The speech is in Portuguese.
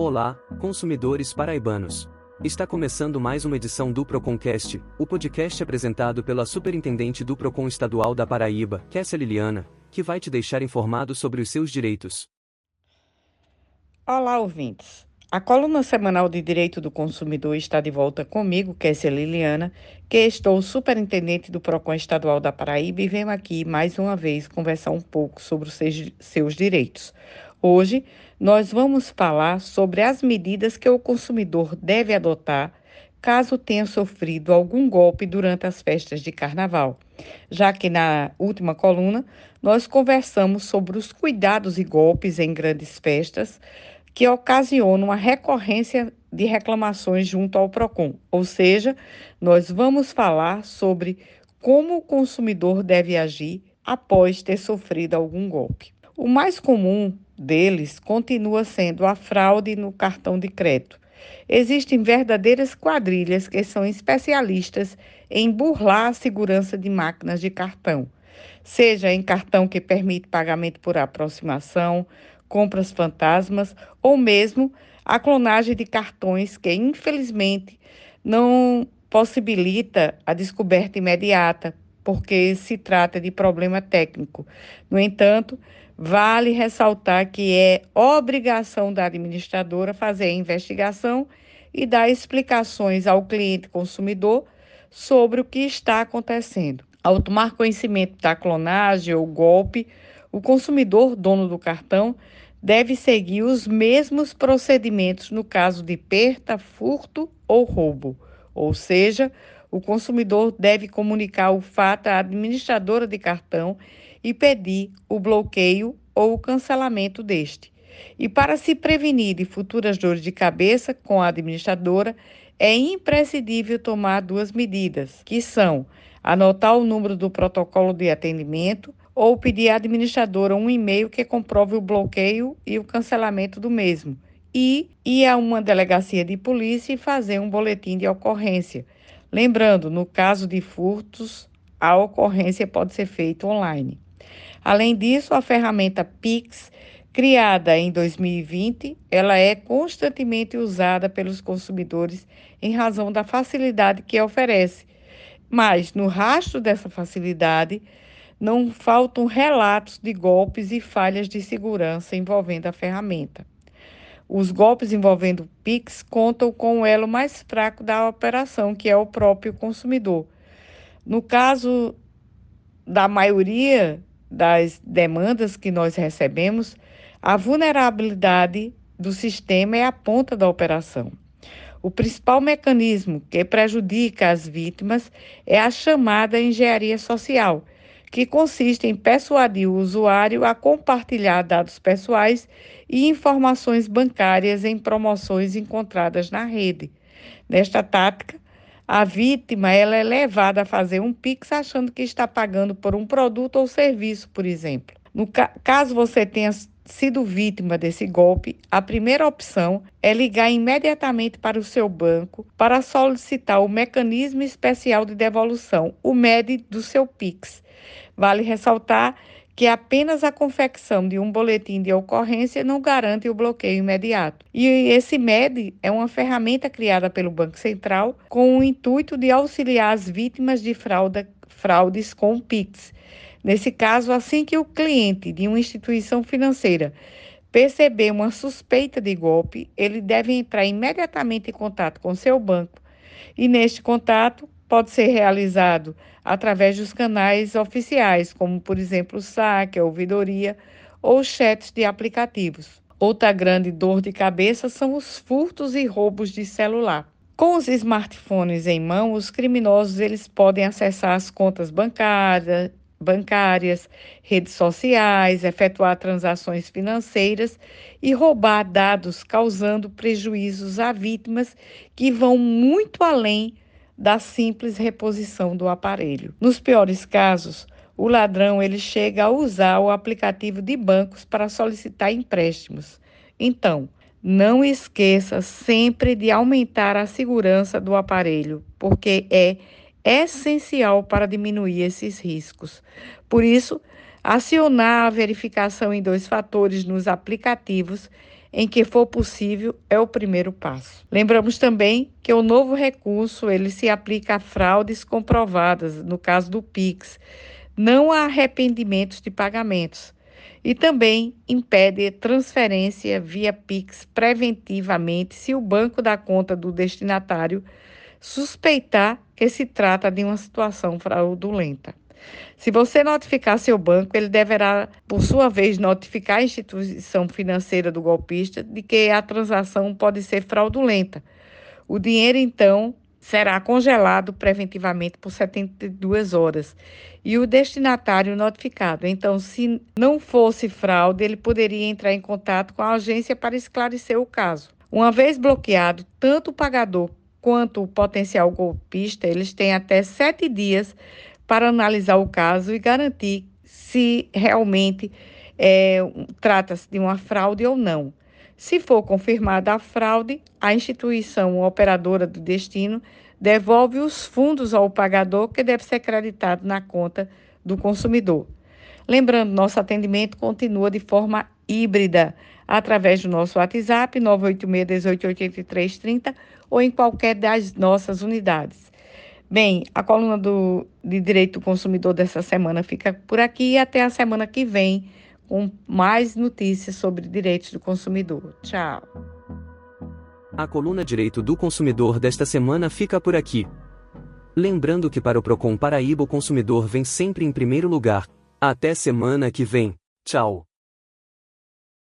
Olá, consumidores paraibanos. Está começando mais uma edição do Proconcast, o podcast apresentado pela Superintendente do Procon Estadual da Paraíba, Kessia Liliana, que vai te deixar informado sobre os seus direitos. Olá, ouvintes. A coluna semanal de Direito do Consumidor está de volta comigo, Kessia Liliana, que estou superintendente do PROCON Estadual da Paraíba e venho aqui mais uma vez conversar um pouco sobre os seus direitos. Hoje, nós vamos falar sobre as medidas que o consumidor deve adotar caso tenha sofrido algum golpe durante as festas de carnaval, já que na última coluna nós conversamos sobre os cuidados e golpes em grandes festas que ocasionam a recorrência de reclamações junto ao PROCON, ou seja, nós vamos falar sobre como o consumidor deve agir após ter sofrido algum golpe. O mais comum deles continua sendo a fraude no cartão de crédito. Existem verdadeiras quadrilhas que são especialistas em burlar a segurança de máquinas de cartão, seja em cartão que permite pagamento por aproximação, compras fantasmas ou mesmo a clonagem de cartões que, infelizmente, não possibilita a descoberta imediata, porque se trata de problema técnico. No entanto, Vale ressaltar que é obrigação da administradora fazer a investigação e dar explicações ao cliente consumidor sobre o que está acontecendo. Ao tomar conhecimento da clonagem ou golpe, o consumidor, dono do cartão, deve seguir os mesmos procedimentos no caso de perda, furto ou roubo. Ou seja, o consumidor deve comunicar o fato à administradora de cartão e pedir o bloqueio ou o cancelamento deste. E para se prevenir de futuras dores de cabeça com a administradora, é imprescindível tomar duas medidas, que são anotar o número do protocolo de atendimento ou pedir à administradora um e-mail que comprove o bloqueio e o cancelamento do mesmo, e ir a uma delegacia de polícia e fazer um boletim de ocorrência. Lembrando, no caso de furtos, a ocorrência pode ser feita online. Além disso, a ferramenta Pix, criada em 2020, ela é constantemente usada pelos consumidores em razão da facilidade que oferece. Mas no rastro dessa facilidade, não faltam relatos de golpes e falhas de segurança envolvendo a ferramenta. Os golpes envolvendo Pix contam com o elo mais fraco da operação, que é o próprio consumidor. No caso da maioria das demandas que nós recebemos, a vulnerabilidade do sistema é a ponta da operação. O principal mecanismo que prejudica as vítimas é a chamada engenharia social, que consiste em persuadir o usuário a compartilhar dados pessoais e informações bancárias em promoções encontradas na rede. Nesta tática, a vítima ela é levada a fazer um Pix achando que está pagando por um produto ou serviço, por exemplo. No ca caso você tenha sido vítima desse golpe, a primeira opção é ligar imediatamente para o seu banco para solicitar o mecanismo especial de devolução, o MED do seu Pix. Vale ressaltar que apenas a confecção de um boletim de ocorrência não garante o bloqueio imediato. E esse MED é uma ferramenta criada pelo Banco Central com o intuito de auxiliar as vítimas de fraude, fraudes com o PIX. Nesse caso, assim que o cliente de uma instituição financeira perceber uma suspeita de golpe, ele deve entrar imediatamente em contato com seu banco e, neste contato, pode ser realizado através dos canais oficiais, como, por exemplo, o saque, a ouvidoria ou chats de aplicativos. Outra grande dor de cabeça são os furtos e roubos de celular. Com os smartphones em mão, os criminosos eles podem acessar as contas bancárias, bancárias, redes sociais, efetuar transações financeiras e roubar dados, causando prejuízos a vítimas que vão muito além da simples reposição do aparelho. Nos piores casos, o ladrão ele chega a usar o aplicativo de bancos para solicitar empréstimos. Então, não esqueça sempre de aumentar a segurança do aparelho, porque é essencial para diminuir esses riscos. Por isso, acionar a verificação em dois fatores nos aplicativos em que for possível é o primeiro passo. Lembramos também que o novo recurso ele se aplica a fraudes comprovadas, no caso do Pix, não a arrependimentos de pagamentos. E também impede transferência via Pix preventivamente se o banco da conta do destinatário suspeitar que se trata de uma situação fraudulenta. Se você notificar seu banco, ele deverá, por sua vez, notificar a instituição financeira do golpista de que a transação pode ser fraudulenta. O dinheiro, então, será congelado preventivamente por 72 horas e o destinatário notificado. Então, se não fosse fraude, ele poderia entrar em contato com a agência para esclarecer o caso. Uma vez bloqueado, tanto o pagador quanto o potencial golpista, eles têm até sete dias para analisar o caso e garantir se realmente é, trata-se de uma fraude ou não. Se for confirmada a fraude, a instituição operadora do destino devolve os fundos ao pagador, que deve ser creditado na conta do consumidor. Lembrando, nosso atendimento continua de forma híbrida, através do nosso WhatsApp 986-188330 ou em qualquer das nossas unidades. Bem, a coluna do, de Direito do Consumidor dessa semana fica por aqui e até a semana que vem com mais notícias sobre direitos do consumidor. Tchau. A coluna Direito do Consumidor desta semana fica por aqui. Lembrando que para o Procon Paraíba o consumidor vem sempre em primeiro lugar. Até semana que vem. Tchau.